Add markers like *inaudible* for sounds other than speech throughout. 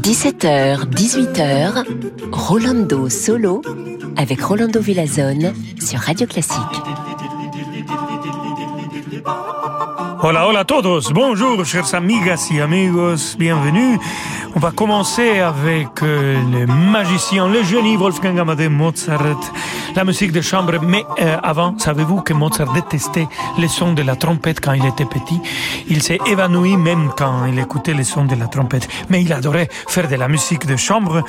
17h, 18h, Rolando Solo avec Rolando Villazone sur Radio Classique. Hola, hola todos. Bonjour, chers amigas y amigos. Bienvenue. On va commencer avec euh, le magicien, le génie Wolfgang Amadeus Mozart, la musique de chambre. Mais euh, avant, savez-vous que Mozart détestait les sons de la trompette quand il était petit? Il s'est évanoui même quand il écoutait les sons de la trompette. Mais il adorait faire de la musique de chambre.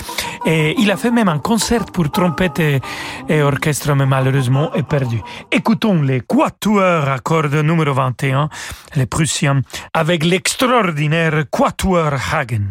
Et il a fait même un concert pour trompette et, orchestre, mais malheureusement est perdu. Écoutons les quatuors à cordes numéro 21, les Prussiens, avec l'extraordinaire quatuor Hagen.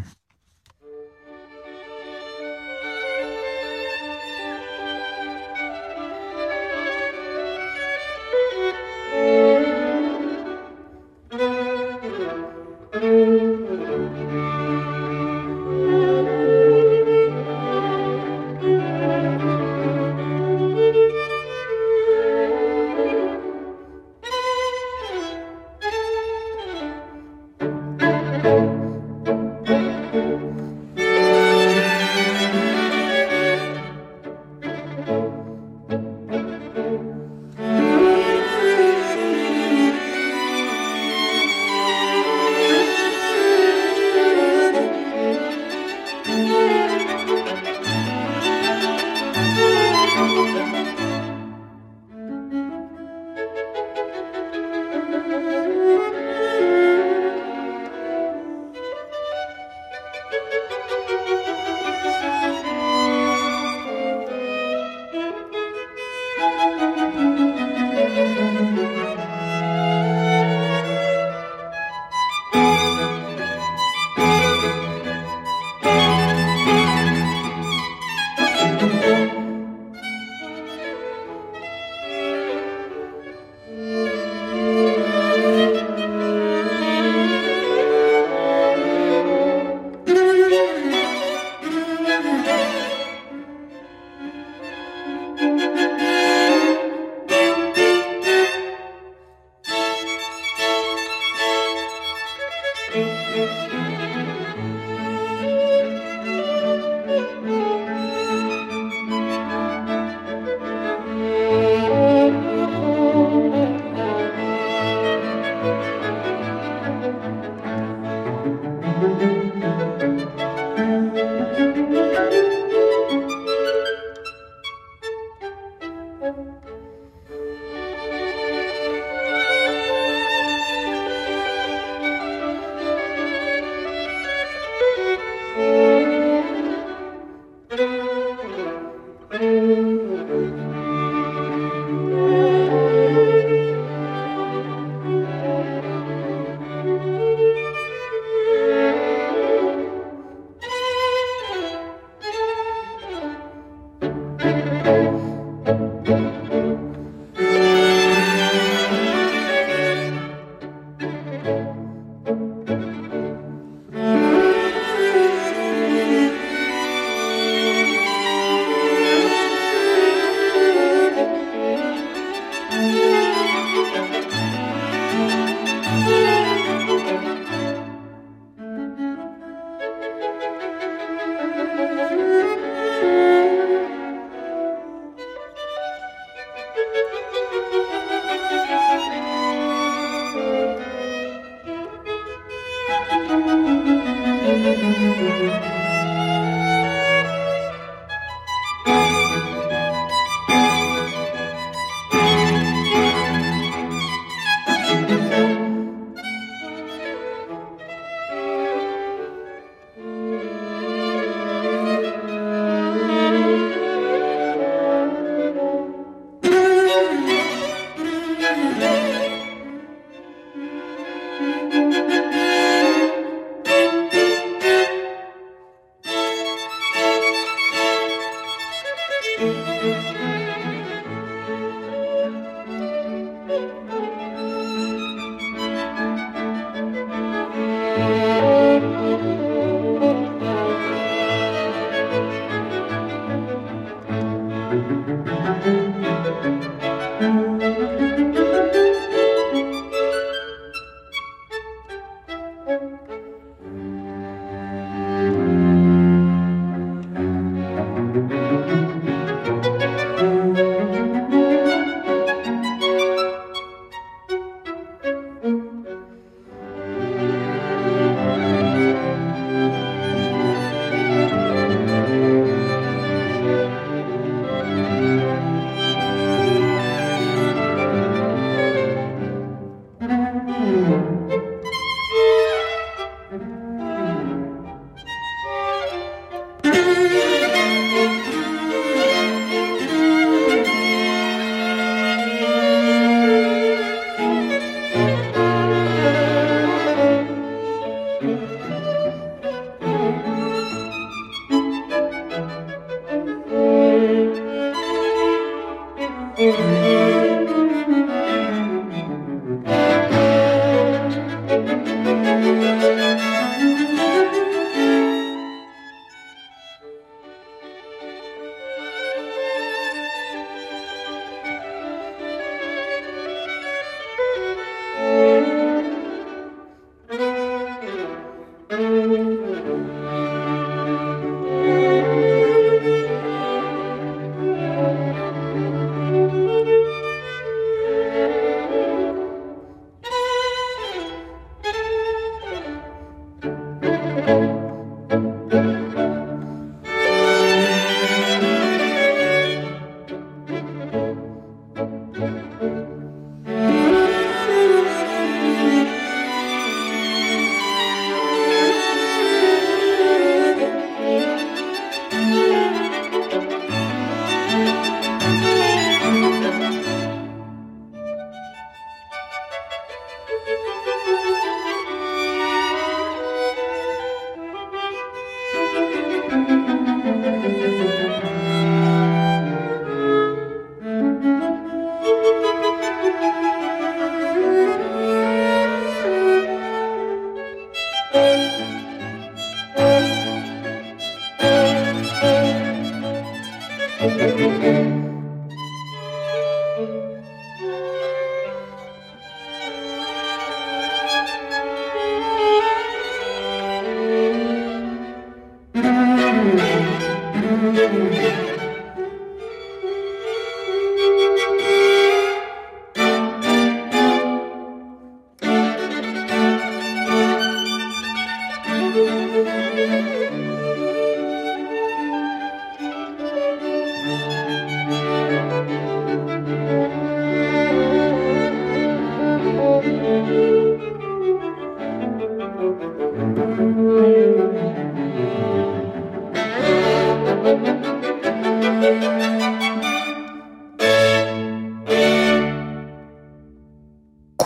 Música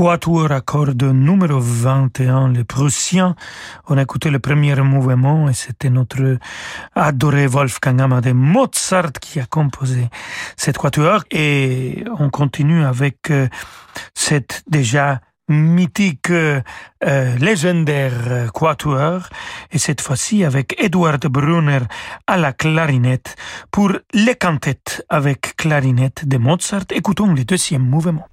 quatuor à cordes numéro 21, les Prussiens? On a écouté le premier mouvement et c'était notre adoré Wolfgang Amadeus Mozart qui a composé cette quatuor. Et on continue avec euh, cette déjà mythique, euh, légendaire quatuor, et cette fois-ci avec Edward Brunner à la clarinette pour les cantettes avec clarinette de Mozart. Écoutons le deuxième mouvement.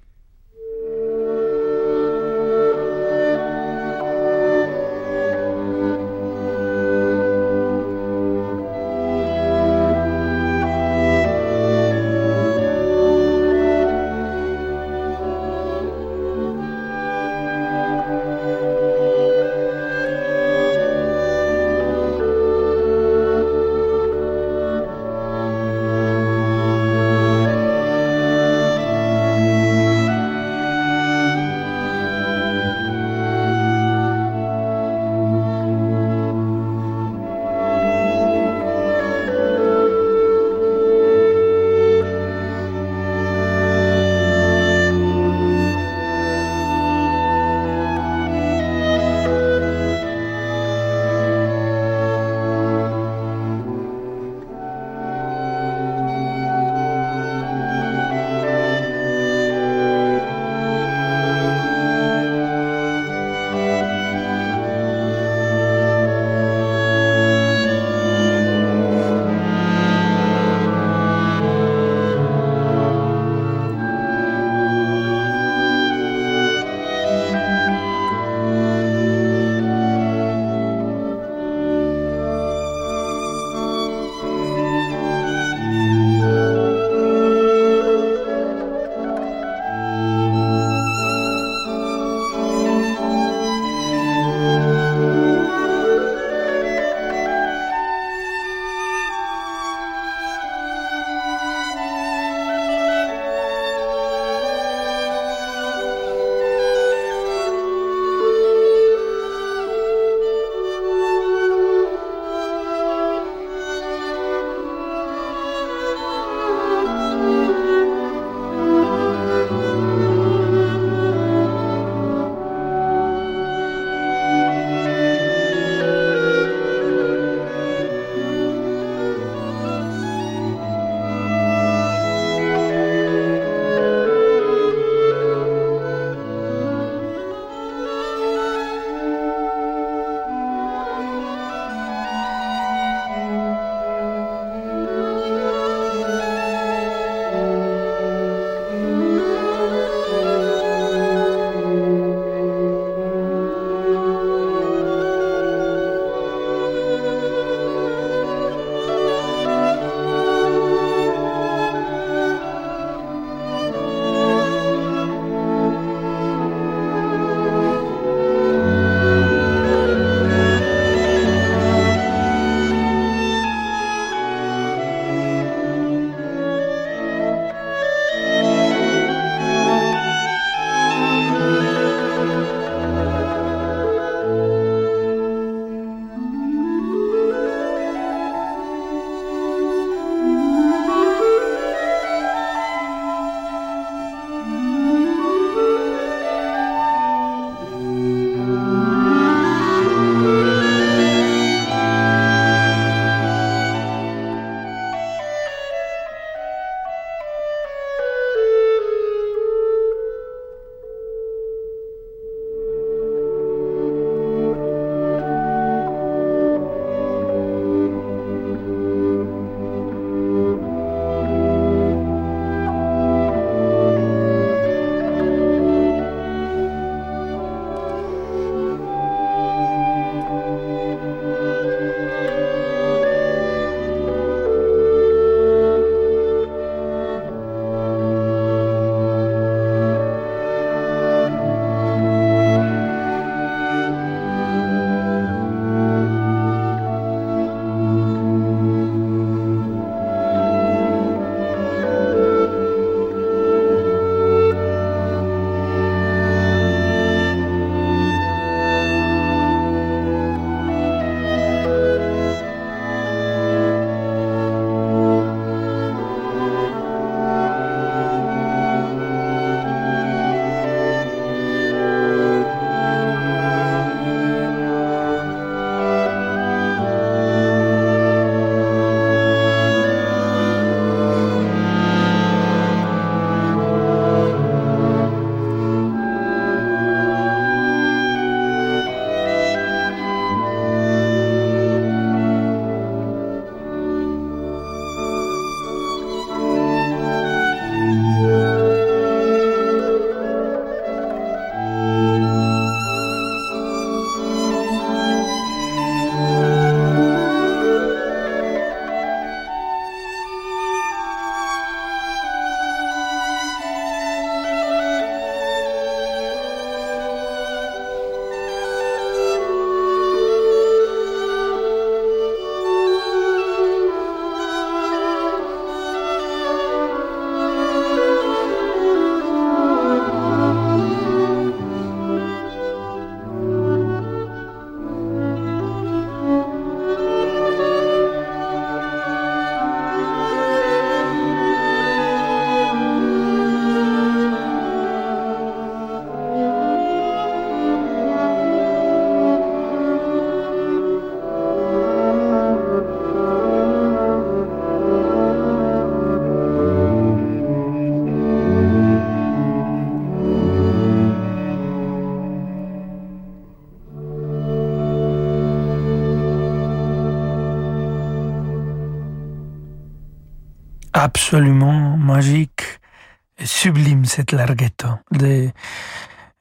Absolument magique et sublime, cette larghetto. Les,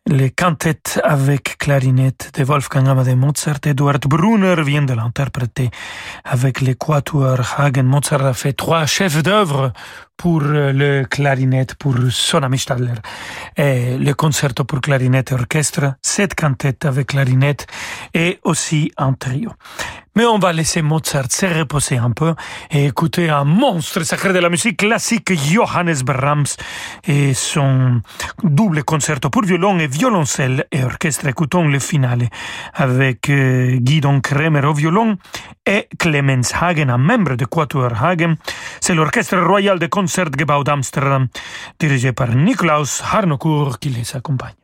les cantates avec clarinette de Wolfgang Amadeus Mozart. Edward Brunner vient de l'interpréter avec l'équateur Hagen. Mozart a fait trois chefs d'œuvre pour le clarinette, pour Sonami Stadler, et le concerto pour clarinette et orchestre, sept cantates avec clarinette et aussi un trio. Mais on va laisser Mozart se reposer un peu et écouter un monstre sacré de la musique classique, Johannes Brahms, et son double concerto pour violon et violoncelle et orchestre. Le finale avec euh, Guidon Kremer au violon et Clemens Hagen, un membre de Quatuor Hagen. C'est l'orchestre royal de Concertgebouw d'Amsterdam, dirigé par Niklaus Harnoncourt qui les accompagne.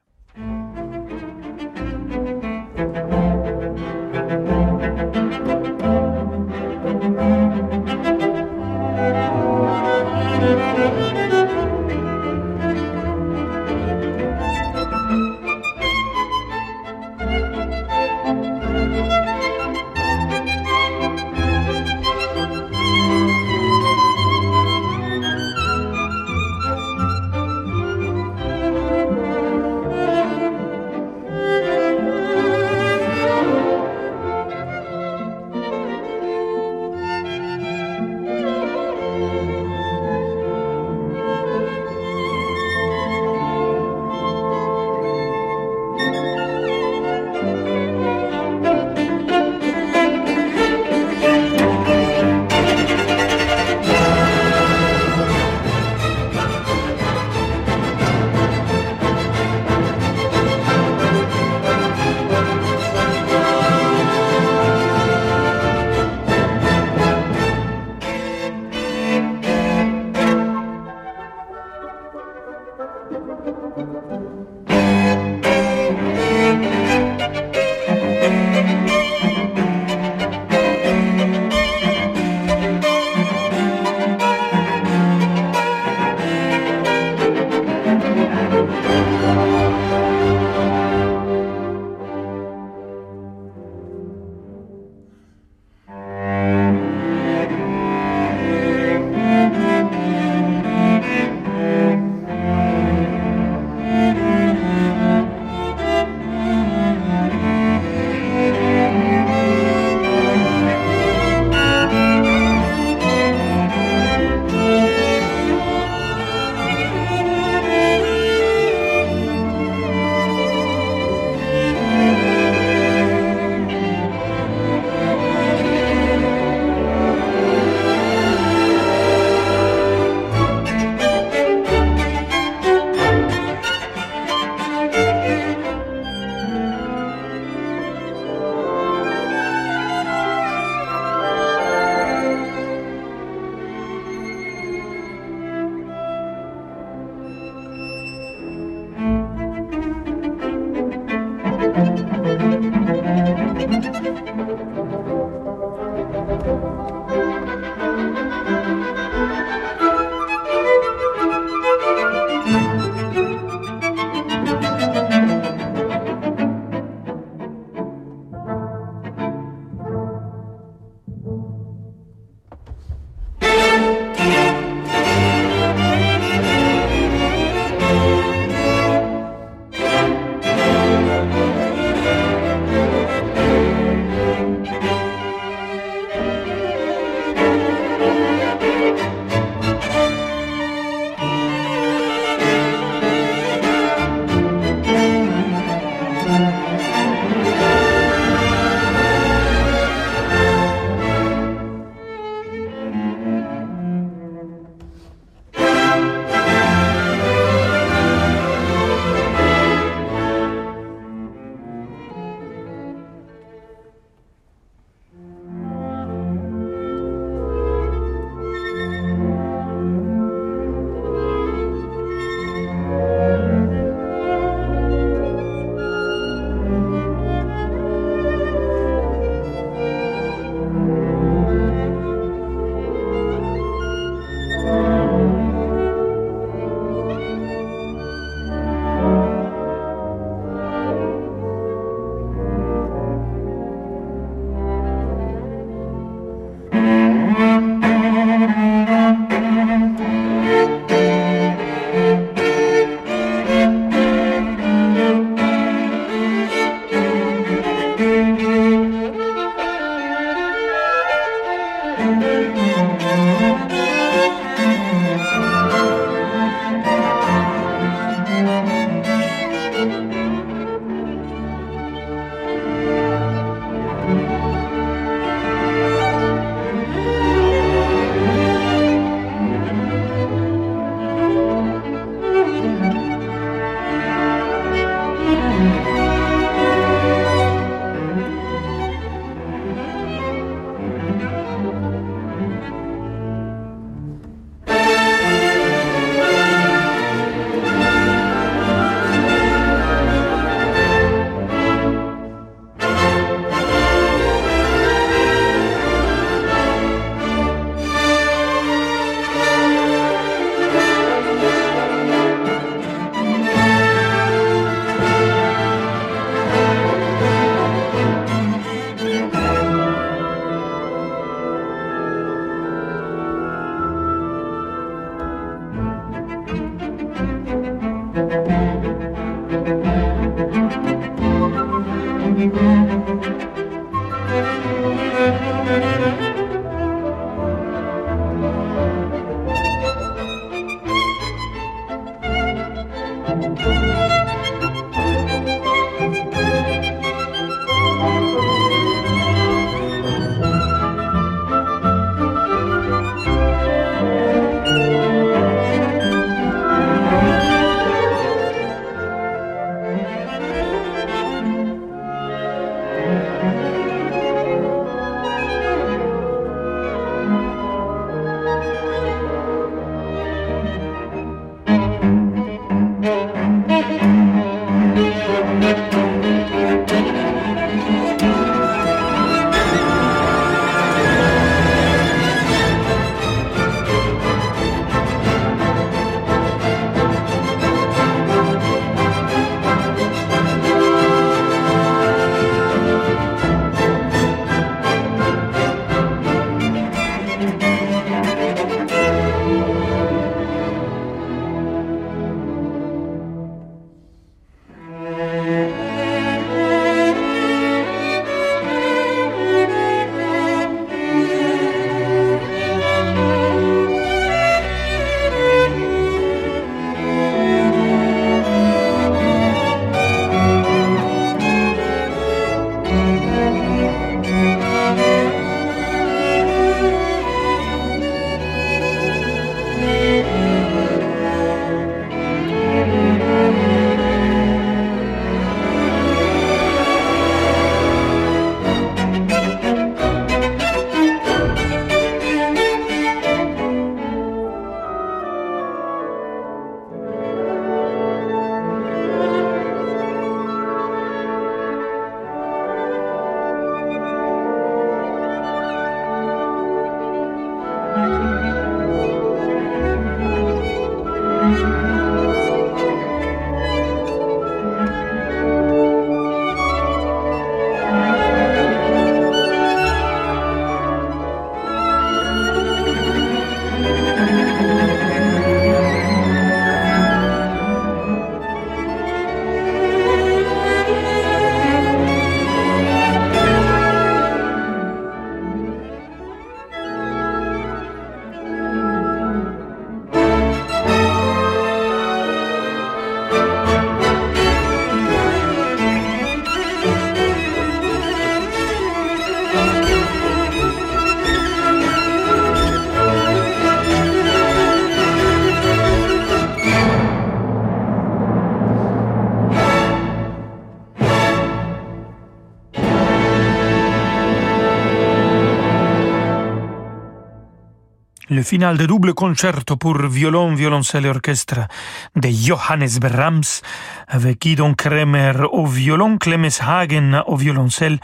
Final de double concerto pour violon, violoncelle et orchestre de Johannes Brahms, avec Guidon Kremer au violon, Clemens Hagen au violoncelle,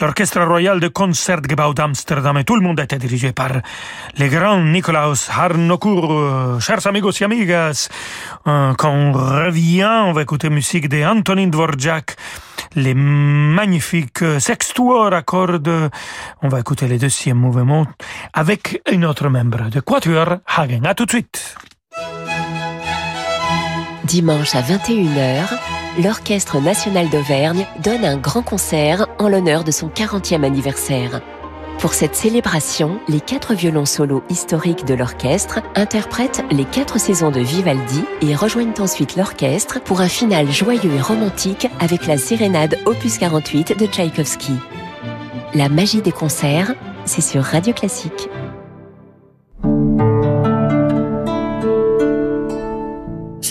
l'orchestre royal de Concertgebouw d'Amsterdam et tout le monde était dirigé par le grand Nikolaus Harnoncourt. Chers amigos et amigas, euh, quand on revient, on va écouter musique de Antonin Dvorak, les magnifiques sextuors à cordes. On va écouter le deuxième mouvement avec un autre membre de Quatuor Hagen. À tout de suite. Dimanche à 21h, l'Orchestre national d'Auvergne donne un grand concert en l'honneur de son 40e anniversaire. Pour cette célébration, les quatre violons solos historiques de l'orchestre interprètent les quatre saisons de Vivaldi et rejoignent ensuite l'orchestre pour un final joyeux et romantique avec la sérénade opus 48 de Tchaïkovski. La magie des concerts, c'est sur Radio Classique.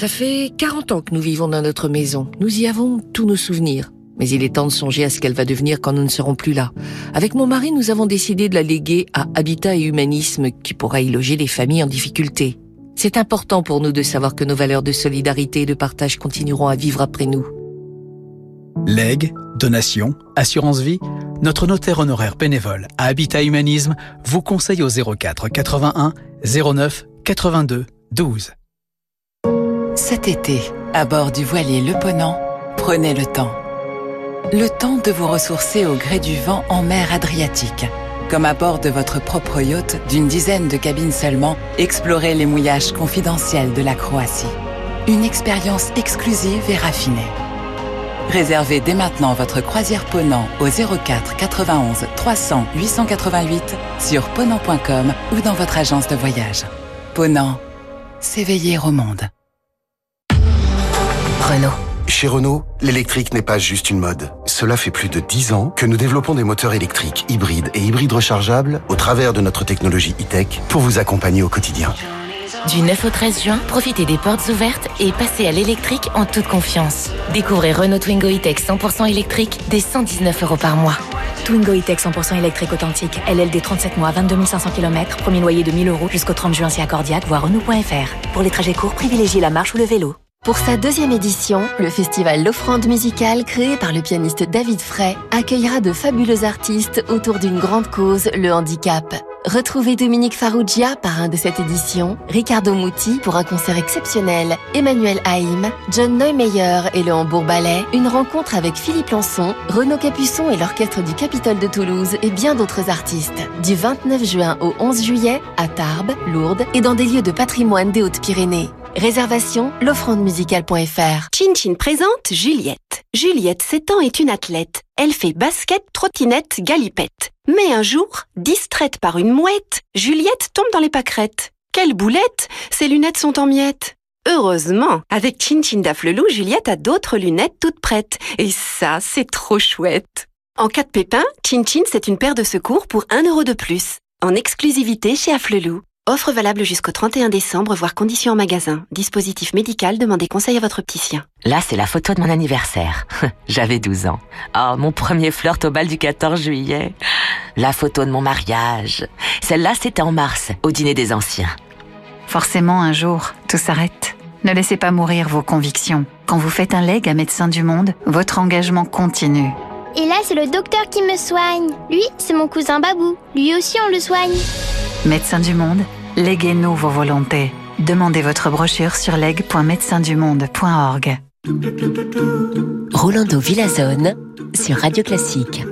Ça fait 40 ans que nous vivons dans notre maison. Nous y avons tous nos souvenirs. Mais il est temps de songer à ce qu'elle va devenir quand nous ne serons plus là. Avec mon mari, nous avons décidé de la léguer à Habitat et Humanisme qui pourra y loger les familles en difficulté. C'est important pour nous de savoir que nos valeurs de solidarité et de partage continueront à vivre après nous. Legs, donations, assurance vie, notre notaire honoraire bénévole à Habitat Humanisme vous conseille au 04 81 09 82 12. Cet été, à bord du voilier Le Ponant, prenez le temps le temps de vous ressourcer au gré du vent en mer Adriatique. Comme à bord de votre propre yacht d'une dizaine de cabines seulement, explorez les mouillages confidentiels de la Croatie. Une expérience exclusive et raffinée. Réservez dès maintenant votre croisière Ponant au 04 91 300 888 sur ponant.com ou dans votre agence de voyage. Ponant, s'éveiller au monde. Renault. Chez Renault, l'électrique n'est pas juste une mode. Cela fait plus de 10 ans que nous développons des moteurs électriques, hybrides et hybrides rechargeables au travers de notre technologie e-tech pour vous accompagner au quotidien. Du 9 au 13 juin, profitez des portes ouvertes et passez à l'électrique en toute confiance. Découvrez Renault Twingo E-Tech 100% électrique dès 119 euros par mois. Twingo E-Tech 100% électrique authentique. LLD 37 mois, 22 500 km. Premier loyer de 1000 euros jusqu'au 30 juin si accordiaque, voire Renault.fr. Pour les trajets courts, privilégiez la marche ou le vélo. Pour sa deuxième édition, le festival L'Offrande musicale, créé par le pianiste David Frey, accueillera de fabuleux artistes autour d'une grande cause, le handicap. Retrouvez Dominique Farrugia, parrain de cette édition, Ricardo Muti pour un concert exceptionnel, Emmanuel Haïm, John Neumeyer et le Hambourg Ballet, une rencontre avec Philippe Lançon, Renaud Capuçon et l'Orchestre du Capitole de Toulouse et bien d'autres artistes. Du 29 juin au 11 juillet, à Tarbes, Lourdes et dans des lieux de patrimoine des Hautes-Pyrénées. Réservation, l'offrandemusicale.fr. Chin Chin présente Juliette. Juliette, 7 ans, est une athlète. Elle fait basket, trottinette, galipette. Mais un jour, distraite par une mouette, Juliette tombe dans les pâquerettes. Quelle boulette Ses lunettes sont en miettes. Heureusement, avec Chin Chin Daflelou, Juliette a d'autres lunettes toutes prêtes. Et ça, c'est trop chouette. En cas de pépin, Chin Chin, c'est une paire de secours pour 1 euro de plus. En exclusivité chez Afflelou. Offre valable jusqu'au 31 décembre, voire conditions en magasin. Dispositif médical, demandez conseil à votre opticien. Là, c'est la photo de mon anniversaire. *laughs* J'avais 12 ans. Oh, mon premier flirt au bal du 14 juillet. La photo de mon mariage. Celle-là, c'était en mars, au dîner des anciens. Forcément, un jour, tout s'arrête. Ne laissez pas mourir vos convictions. Quand vous faites un leg à Médecins du Monde, votre engagement continue. Et là, c'est le docteur qui me soigne. Lui, c'est mon cousin Babou. Lui aussi, on le soigne. Médecins du Monde, léguez-nous vos volontés. Demandez votre brochure sur leg.médecindumonde.org. Rolando Villazone sur Radio Classique.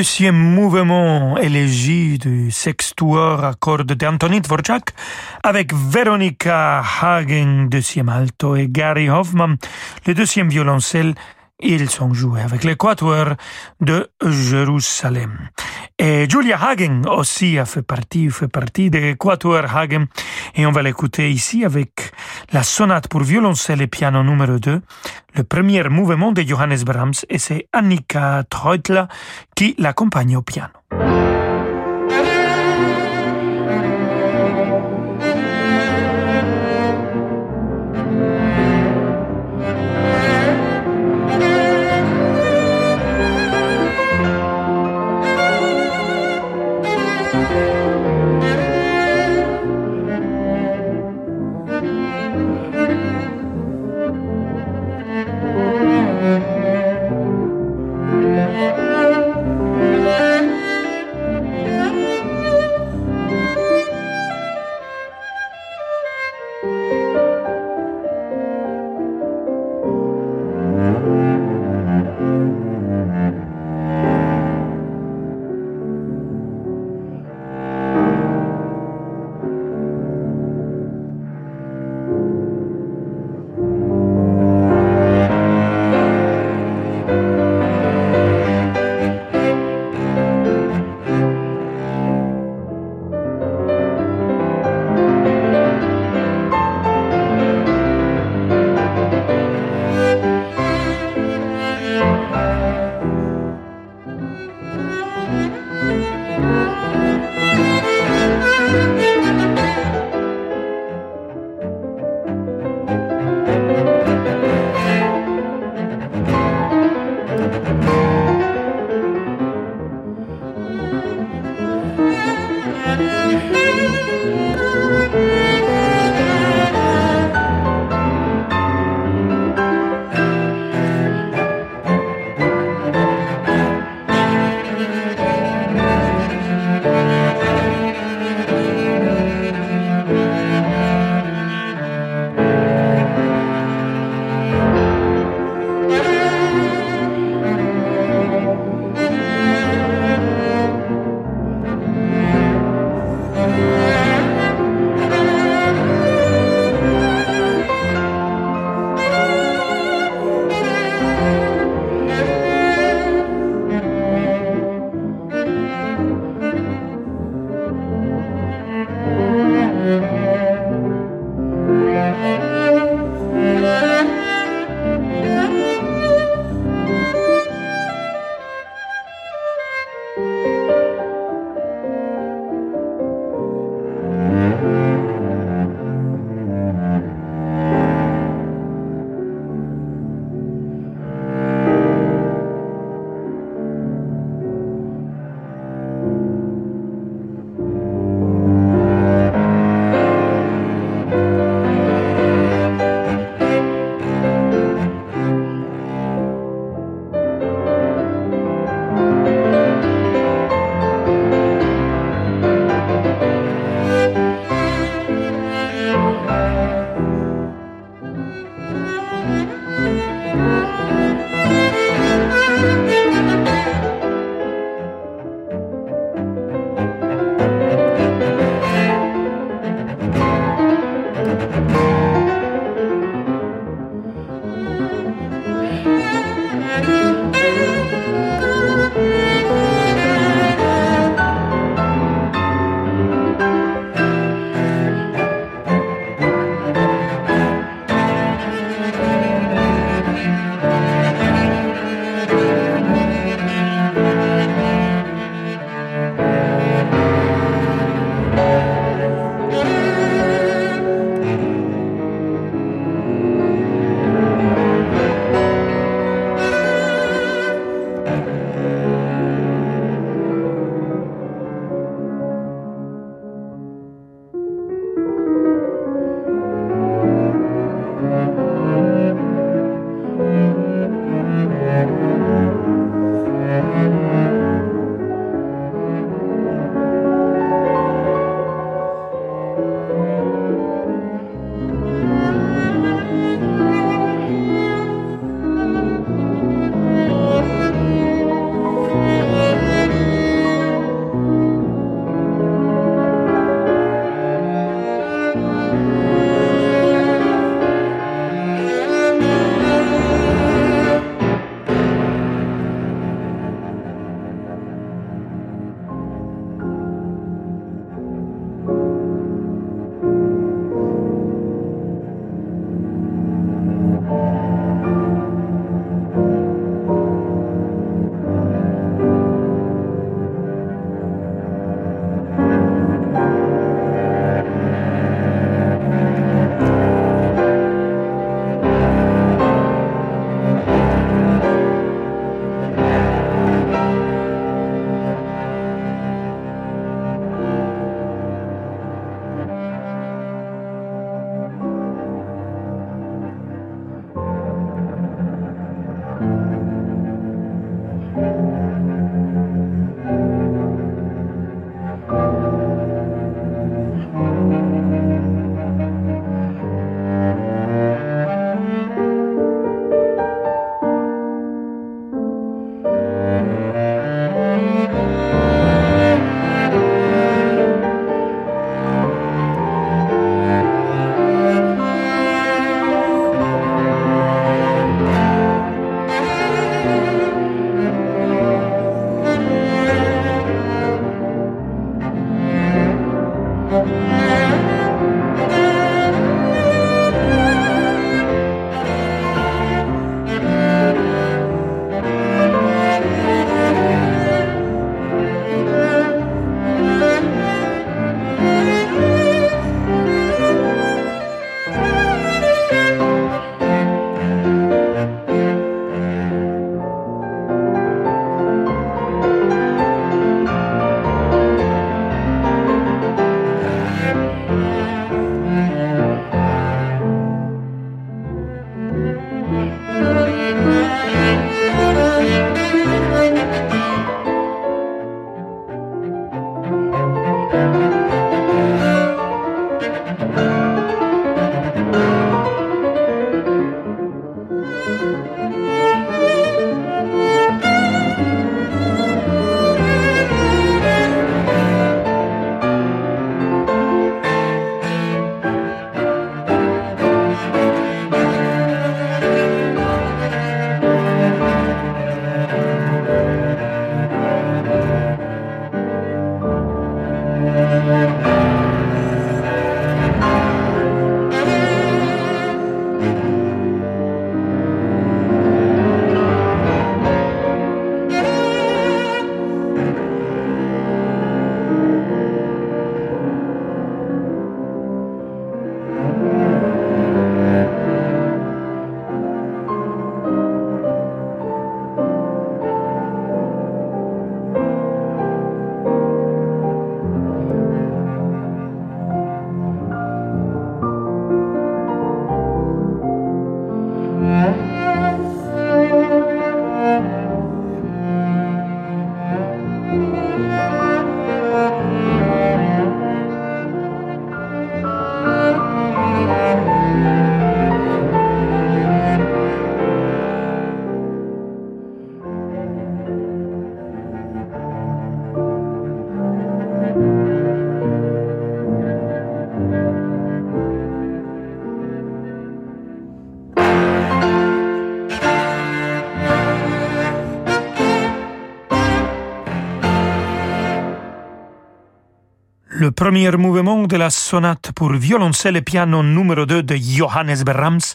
Deuxième mouvement élégie du sextuor à cordes d'Antonin Dvorak avec Veronica Hagen, deuxième alto, et Gary Hoffman, le deuxième violoncelle ils sont joués avec l'équateur de Jérusalem. Et Julia Hagen aussi a fait partie, fait partie de l'Équateur Hagen. Et on va l'écouter ici avec la sonate pour violoncelle et piano numéro 2, le premier mouvement de Johannes Brahms, et c'est Annika Treutler qui l'accompagne au piano. Premier mouvement de la sonate pour violoncelle et piano numéro 2 de Johannes Brahms,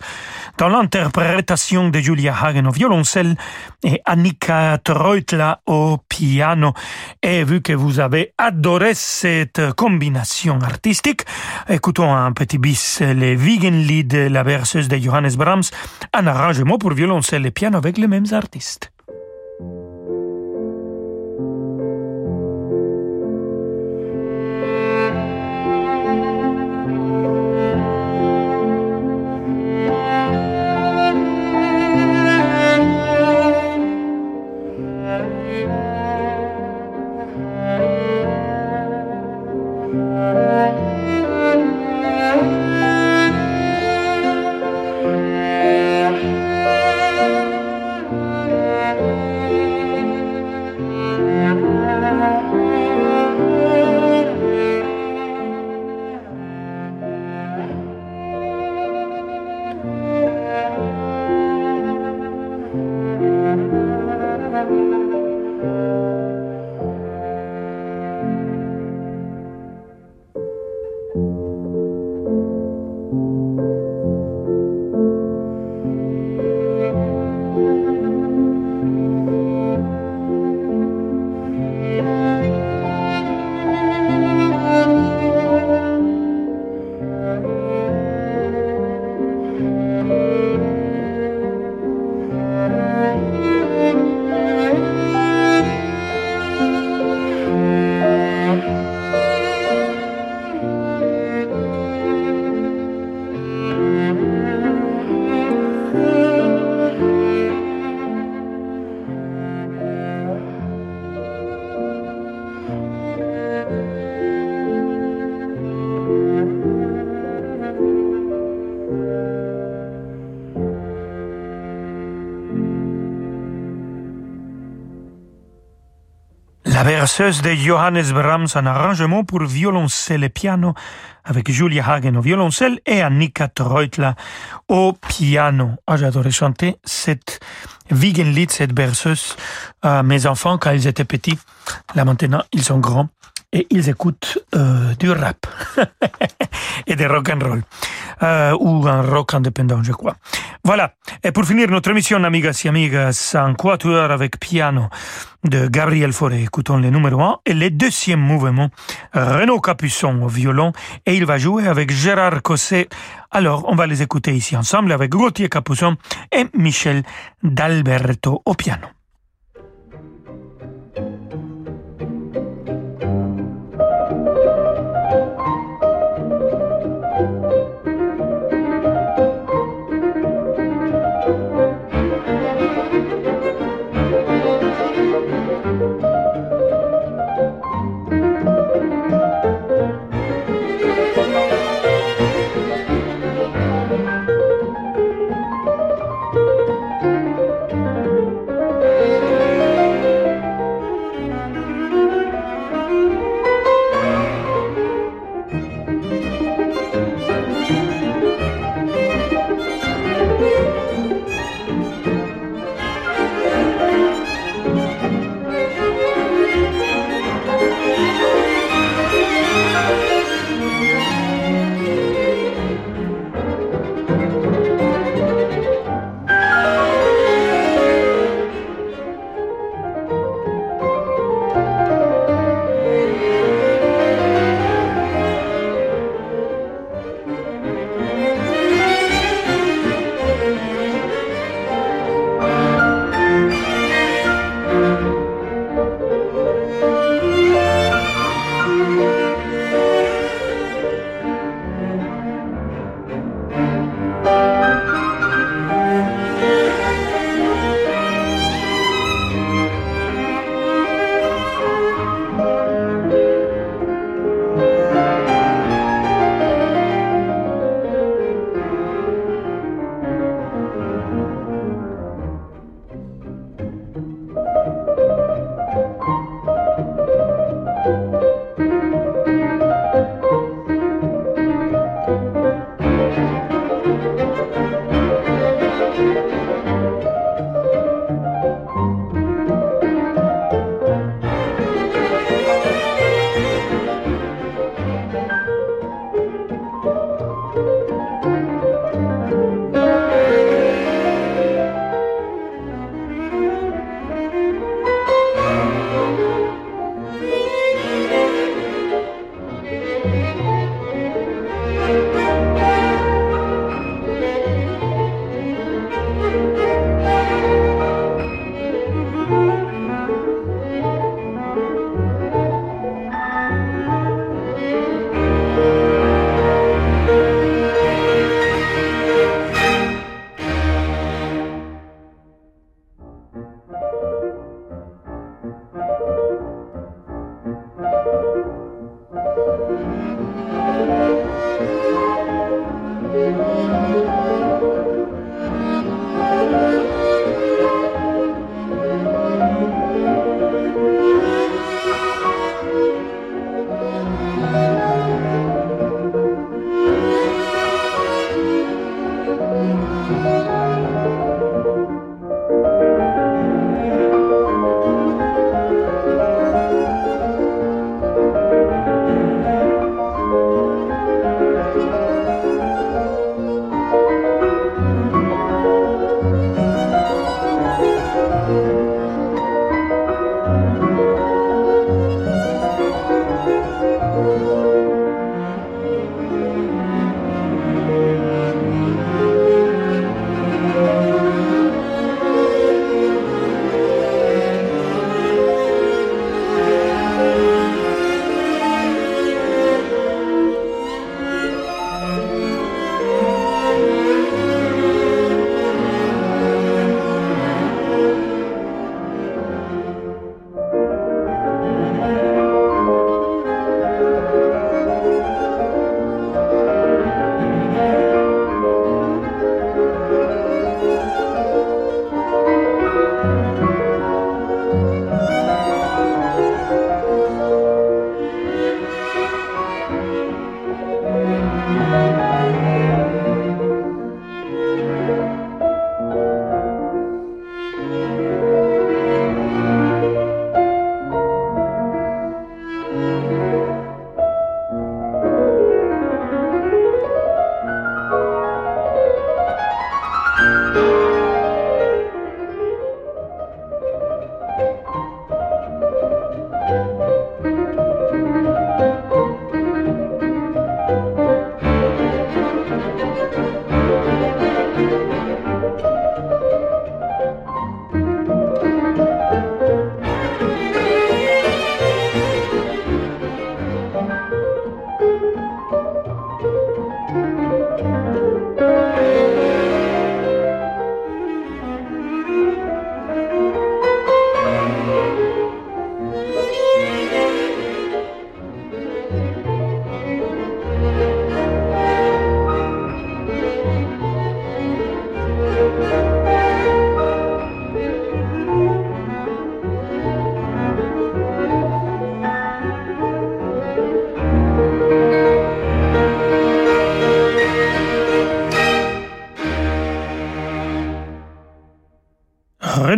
dans l'interprétation de Julia Hagen au violoncelle et Annika Treutla au piano. Et vu que vous avez adoré cette combination artistique, écoutons un petit bis les Wiegenlied, la berceuse de Johannes Brahms, un arrangement pour violoncelle et piano avec les mêmes artistes. Berceuse de Johannes Brahms, un arrangement pour violoncelle et piano avec Julia Hagen au violoncelle et Annika Treutler au piano. Ah, j'adorais chanter cette Wiegenlied, cette berceuse, à mes enfants quand ils étaient petits. Là maintenant, ils sont grands et ils écoutent euh, du rap *laughs* et des rock and roll euh, ou un rock indépendant, je crois. Voilà. Et pour finir notre émission, amigas et amigas, un quatuor avec piano de Gabriel Fauré. Écoutons le numéro 1 et le deuxième mouvement, Renaud Capuçon au violon et il va jouer avec Gérard Cosset. Alors, on va les écouter ici ensemble avec Gauthier Capuçon et Michel D'Alberto au piano.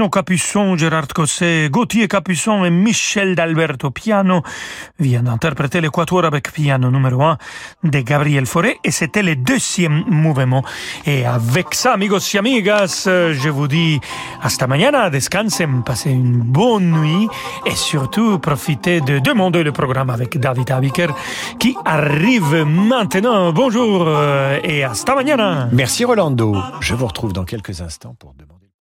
Renaud Capuçon, Gérard Cosset, Gauthier Capuçon et Michel d'Alberto Piano viennent d'interpréter l'équatoire avec piano numéro 1 de Gabriel Fauré et c'était le deuxième mouvement. Et avec ça, amigos y amigas, je vous dis hasta mañana, descansen, passez une bonne nuit et surtout profitez de demander le programme avec David Abiker qui arrive maintenant. Bonjour et hasta mañana. Merci Rolando. Je vous retrouve dans quelques instants pour demander